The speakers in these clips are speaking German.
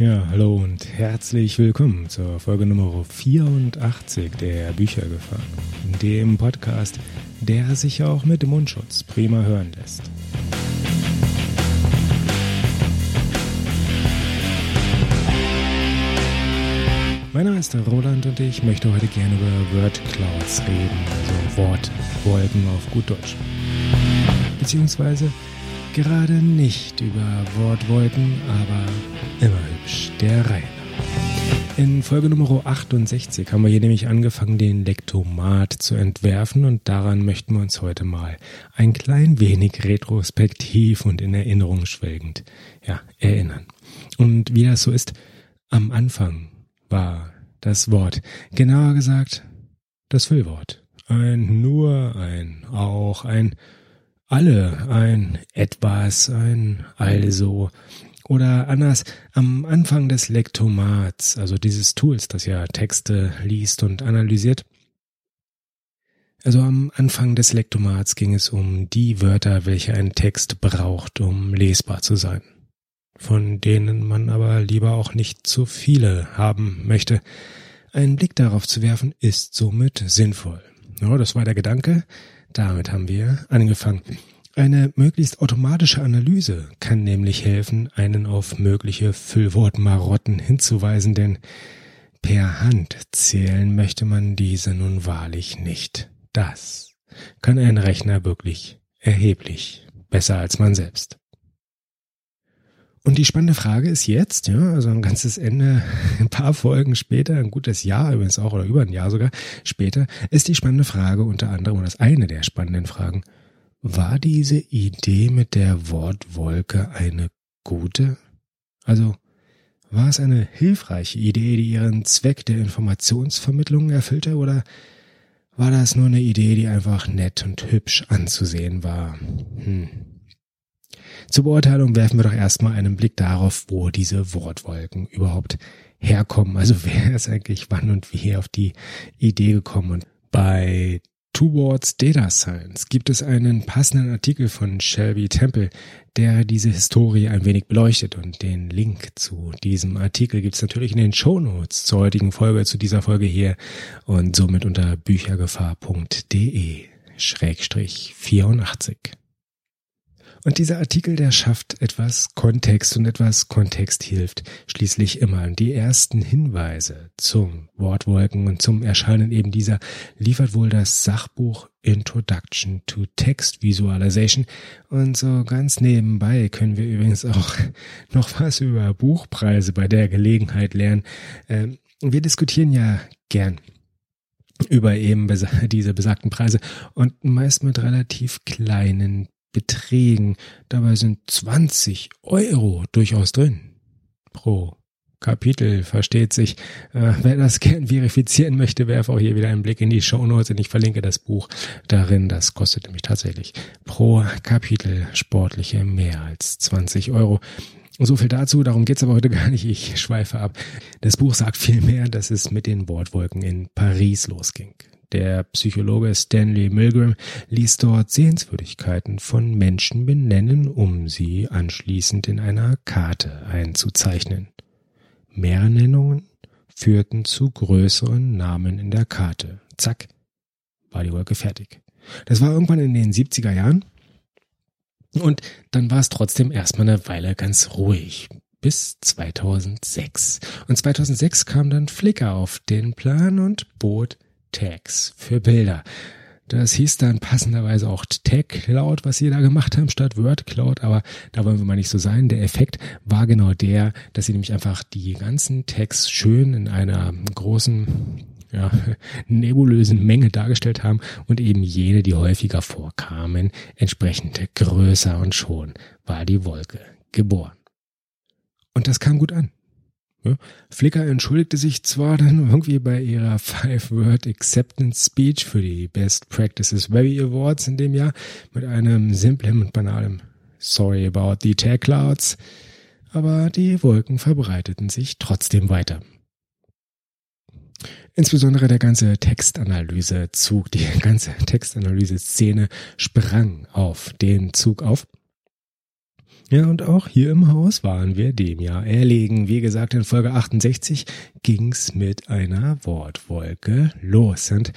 Ja, hallo und herzlich willkommen zur Folge Nummer 84 der Büchergefahr, dem Podcast, der sich auch mit Mundschutz prima hören lässt. Mein Name ist Roland und ich möchte heute gerne über Word Clouds reden, also Wortwolken auf gut Deutsch. Beziehungsweise gerade nicht über Wortwolken, aber immer hübsch, der Reihe. In Folge Nummer 68 haben wir hier nämlich angefangen, den Lektomat zu entwerfen und daran möchten wir uns heute mal ein klein wenig retrospektiv und in Erinnerung schwelgend, ja, erinnern. Und wie das so ist, am Anfang war das Wort, genauer gesagt, das Füllwort. Ein nur, ein auch, ein alle, ein etwas, ein also. Oder anders, am Anfang des Lektomats, also dieses Tools, das ja Texte liest und analysiert, also am Anfang des Lektomats ging es um die Wörter, welche ein Text braucht, um lesbar zu sein, von denen man aber lieber auch nicht zu viele haben möchte. Einen Blick darauf zu werfen ist somit sinnvoll. Ja, das war der Gedanke. Damit haben wir angefangen. Eine möglichst automatische Analyse kann nämlich helfen, einen auf mögliche Füllwortmarotten hinzuweisen, denn per Hand zählen möchte man diese nun wahrlich nicht. Das kann ein Rechner wirklich erheblich besser als man selbst. Und die spannende Frage ist jetzt, ja, also ein ganzes Ende, ein paar Folgen später, ein gutes Jahr übrigens auch oder über ein Jahr sogar später, ist die spannende Frage unter anderem, und das eine der spannenden Fragen, war diese Idee mit der Wortwolke eine gute? Also, war es eine hilfreiche Idee, die ihren Zweck der Informationsvermittlung erfüllte, oder war das nur eine Idee, die einfach nett und hübsch anzusehen war? Hm. Zur Beurteilung werfen wir doch erstmal einen Blick darauf, wo diese Wortwolken überhaupt herkommen. Also wer ist eigentlich wann und wie auf die Idee gekommen? Und bei Towards Data Science gibt es einen passenden Artikel von Shelby Temple, der diese Historie ein wenig beleuchtet und den Link zu diesem Artikel gibt es natürlich in den Show Notes zur heutigen Folge, zu dieser Folge hier und somit unter büchergefahr.de Schrägstrich 84. Und dieser Artikel, der schafft etwas Kontext und etwas Kontext hilft schließlich immer. Die ersten Hinweise zum Wortwolken und zum Erscheinen eben dieser liefert wohl das Sachbuch Introduction to Text Visualization. Und so ganz nebenbei können wir übrigens auch noch was über Buchpreise bei der Gelegenheit lernen. Ähm, wir diskutieren ja gern über eben diese besagten Preise und meist mit relativ kleinen Beträgen. Dabei sind 20 Euro durchaus drin. Pro Kapitel, versteht sich. Äh, wer das gern verifizieren möchte, werfe auch hier wieder einen Blick in die Show Notes und ich verlinke das Buch darin. Das kostet nämlich tatsächlich pro Kapitel sportliche mehr als 20 Euro. So viel dazu, darum geht's aber heute gar nicht, ich schweife ab. Das Buch sagt vielmehr, dass es mit den Bordwolken in Paris losging. Der Psychologe Stanley Milgram ließ dort Sehenswürdigkeiten von Menschen benennen, um sie anschließend in einer Karte einzuzeichnen. Mehr Nennungen führten zu größeren Namen in der Karte. Zack, war die Wolke fertig. Das war irgendwann in den 70er Jahren. Und dann war es trotzdem erstmal eine Weile ganz ruhig. Bis 2006. Und 2006 kam dann Flickr auf den Plan und bot Tags für Bilder. Das hieß dann passenderweise auch Tag Cloud, was sie da gemacht haben, statt Word Cloud, aber da wollen wir mal nicht so sein. Der Effekt war genau der, dass sie nämlich einfach die ganzen Tags schön in einer großen, ja, nebulösen Menge dargestellt haben und eben jene, die häufiger vorkamen, entsprechend größer und schon war die Wolke geboren. Und das kam gut an. Flickr entschuldigte sich zwar dann irgendwie bei ihrer Five-Word Acceptance Speech für die Best Practices Webby Awards in dem Jahr mit einem simplen und banalen Sorry about the tag clouds, aber die Wolken verbreiteten sich trotzdem weiter. Insbesondere der ganze Textanalyse-Zug, die ganze Textanalyse-Szene sprang auf den Zug auf Ja, und auch hier im Haus waren wir dem ja erlegen. Wie gesagt, in Folge 68 ging's mit einer Wortwolke los. Und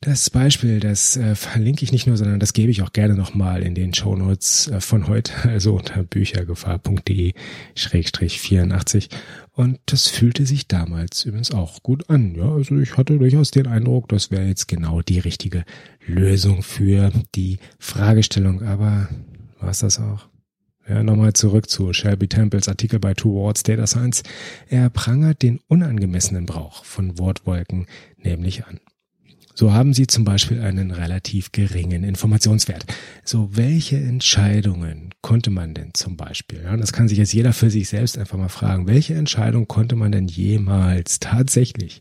das Beispiel, das äh, verlinke ich nicht nur, sondern das gebe ich auch gerne nochmal in den Shownotes äh, von heute, also unter büchergefahr.de-84. Und das fühlte sich damals übrigens auch gut an. Ja, also ich hatte durchaus den Eindruck, das wäre jetzt genau die richtige Lösung für die Fragestellung. Aber war es das auch? Ja, nochmal zurück zu Shelby Temples Artikel bei Two Words Data Science. Er prangert den unangemessenen Brauch von Wortwolken nämlich an. So haben sie zum Beispiel einen relativ geringen Informationswert. So, welche Entscheidungen konnte man denn zum Beispiel, ja, das kann sich jetzt jeder für sich selbst einfach mal fragen, welche Entscheidung konnte man denn jemals tatsächlich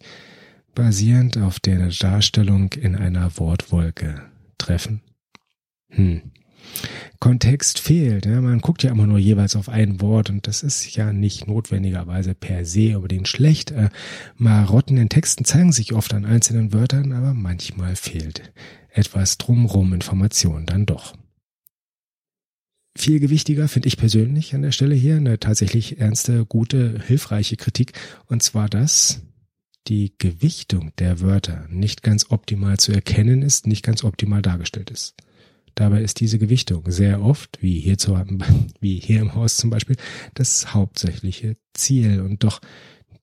basierend auf der Darstellung in einer Wortwolke treffen? Hm. Kontext fehlt. Ja, man guckt ja immer nur jeweils auf ein Wort und das ist ja nicht notwendigerweise per se unbedingt schlecht. Äh, Marotten in Texten zeigen sich oft an einzelnen Wörtern, aber manchmal fehlt etwas drumrum Information dann doch. Viel gewichtiger finde ich persönlich an der Stelle hier eine tatsächlich ernste, gute, hilfreiche Kritik und zwar das, die Gewichtung der Wörter nicht ganz optimal zu erkennen ist, nicht ganz optimal dargestellt ist. Dabei ist diese Gewichtung sehr oft, wie hier, zu, wie hier im Haus zum Beispiel, das hauptsächliche Ziel und doch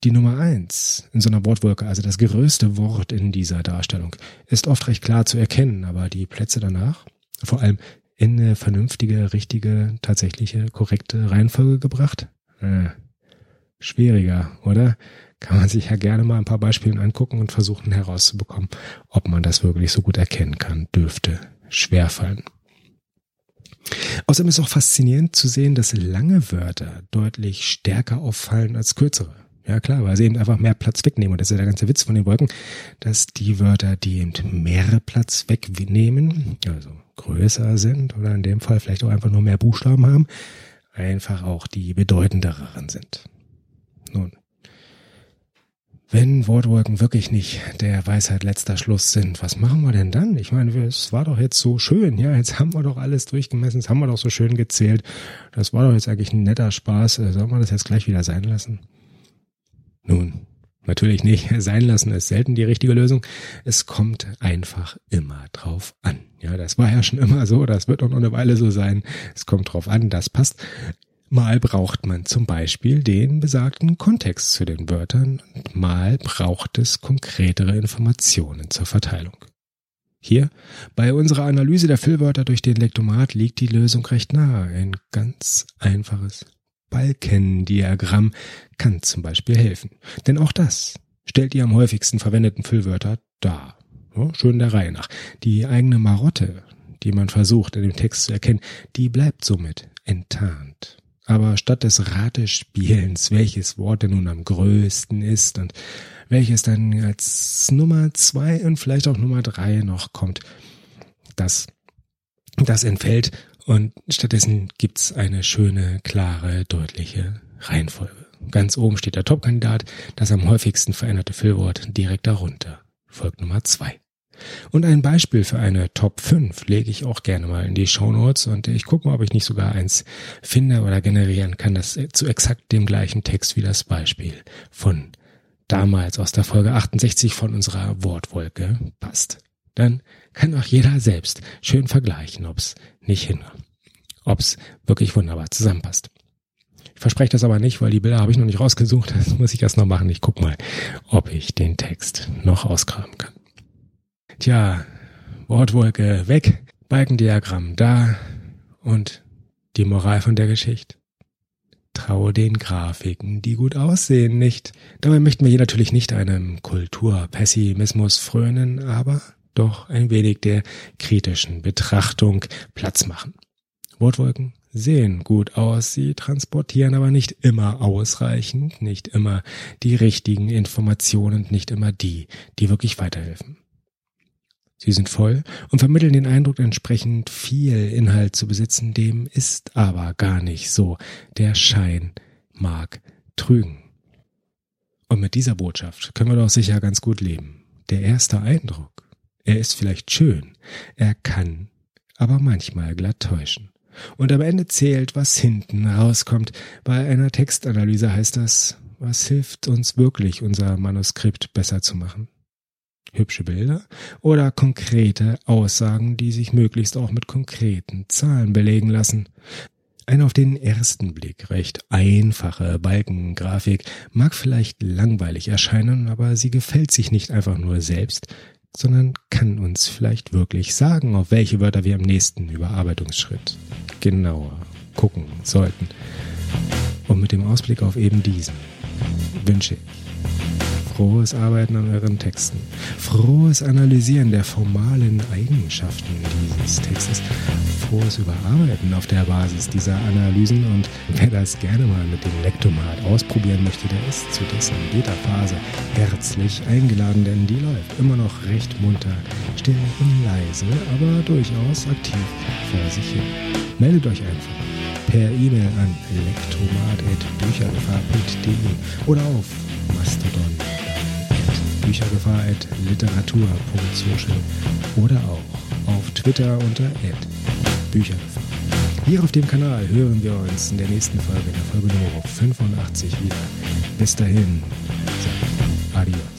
die Nummer eins in so einer Wortwolke, also das größte Wort in dieser Darstellung, ist oft recht klar zu erkennen, aber die Plätze danach, vor allem in eine vernünftige, richtige, tatsächliche, korrekte Reihenfolge gebracht, äh, schwieriger, oder? Kann man sich ja gerne mal ein paar Beispiele angucken und versuchen herauszubekommen, ob man das wirklich so gut erkennen kann, dürfte schwerfallen. Außerdem ist auch faszinierend zu sehen, dass lange Wörter deutlich stärker auffallen als kürzere. Ja klar, weil sie eben einfach mehr Platz wegnehmen. Und das ist ja der ganze Witz von den Wolken, dass die Wörter, die eben mehr Platz wegnehmen, also größer sind oder in dem Fall vielleicht auch einfach nur mehr Buchstaben haben, einfach auch die bedeutenderen sind. Nun, wenn Wortwolken wirklich nicht der Weisheit letzter Schluss sind, was machen wir denn dann? Ich meine, es war doch jetzt so schön, ja, jetzt haben wir doch alles durchgemessen, jetzt haben wir doch so schön gezählt. Das war doch jetzt eigentlich ein netter Spaß. Äh, Sollen wir das jetzt gleich wieder sein lassen? Nun, natürlich nicht. Sein lassen ist selten die richtige Lösung. Es kommt einfach immer drauf an. Ja, das war ja schon immer so, das wird auch noch eine Weile so sein. Es kommt drauf an, das passt. Mal braucht man zum Beispiel den besagten Kontext zu den Wörtern und mal braucht es konkretere Informationen zur Verteilung. Hier, bei unserer Analyse der Füllwörter durch den Lektomat liegt die Lösung recht nahe. Ein ganz einfaches Balkendiagramm kann zum Beispiel helfen. Denn auch das stellt die am häufigsten verwendeten Füllwörter dar. Ja, schön der Reihe nach. Die eigene Marotte, die man versucht in dem Text zu erkennen, die bleibt somit enttarnt. Aber statt des Ratespielens, welches Wort denn nun am größten ist und welches dann als Nummer zwei und vielleicht auch Nummer drei noch kommt, das, das entfällt und stattdessen gibt's eine schöne, klare, deutliche Reihenfolge. Ganz oben steht der Topkandidat, das am häufigsten veränderte Füllwort direkt darunter folgt Nummer zwei. Und ein Beispiel für eine Top 5 lege ich auch gerne mal in die Show Notes und ich gucke mal, ob ich nicht sogar eins finde oder generieren kann, das zu exakt dem gleichen Text wie das Beispiel von damals aus der Folge 68 von unserer Wortwolke passt. Dann kann auch jeder selbst schön vergleichen, ob's nicht hin, ob's wirklich wunderbar zusammenpasst. Ich verspreche das aber nicht, weil die Bilder habe ich noch nicht rausgesucht. Das muss ich erst noch machen. Ich guck mal, ob ich den Text noch ausgraben kann. Tja, Wortwolke weg, Balkendiagramm da und die Moral von der Geschichte. Traue den Grafiken, die gut aussehen, nicht. Dabei möchten wir hier natürlich nicht einem Kulturpessimismus frönen, aber doch ein wenig der kritischen Betrachtung Platz machen. Wortwolken sehen gut aus, sie transportieren aber nicht immer ausreichend, nicht immer die richtigen Informationen, nicht immer die, die wirklich weiterhelfen. Sie sind voll und vermitteln den Eindruck, entsprechend viel Inhalt zu besitzen, dem ist aber gar nicht so. Der Schein mag trügen. Und mit dieser Botschaft können wir doch sicher ganz gut leben. Der erste Eindruck, er ist vielleicht schön, er kann aber manchmal glatt täuschen. Und am Ende zählt, was hinten rauskommt. Bei einer Textanalyse heißt das, was hilft uns wirklich, unser Manuskript besser zu machen? Hübsche Bilder oder konkrete Aussagen, die sich möglichst auch mit konkreten Zahlen belegen lassen. Eine auf den ersten Blick recht einfache Balkengrafik mag vielleicht langweilig erscheinen, aber sie gefällt sich nicht einfach nur selbst, sondern kann uns vielleicht wirklich sagen, auf welche Wörter wir im nächsten Überarbeitungsschritt genauer gucken sollten. Und mit dem Ausblick auf eben diesen wünsche ich frohes Arbeiten an euren Texten, frohes Analysieren der formalen Eigenschaften dieses Textes, frohes Überarbeiten auf der Basis dieser Analysen. Und wer das gerne mal mit dem Lektomat ausprobieren möchte, der ist zu dessen Beta-Phase herzlich eingeladen, denn die läuft immer noch recht munter, still und leise, aber durchaus aktiv vor sich hin. Meldet euch einfach per E-Mail an lektomat.büchergefahr.de oder auf Mastodon büchergefahr.literatur.social oder auch auf Twitter unter Büchergefahr. Hier auf dem Kanal hören wir uns in der nächsten Folge, der Folge Nummer 85 wieder. Bis dahin, adios.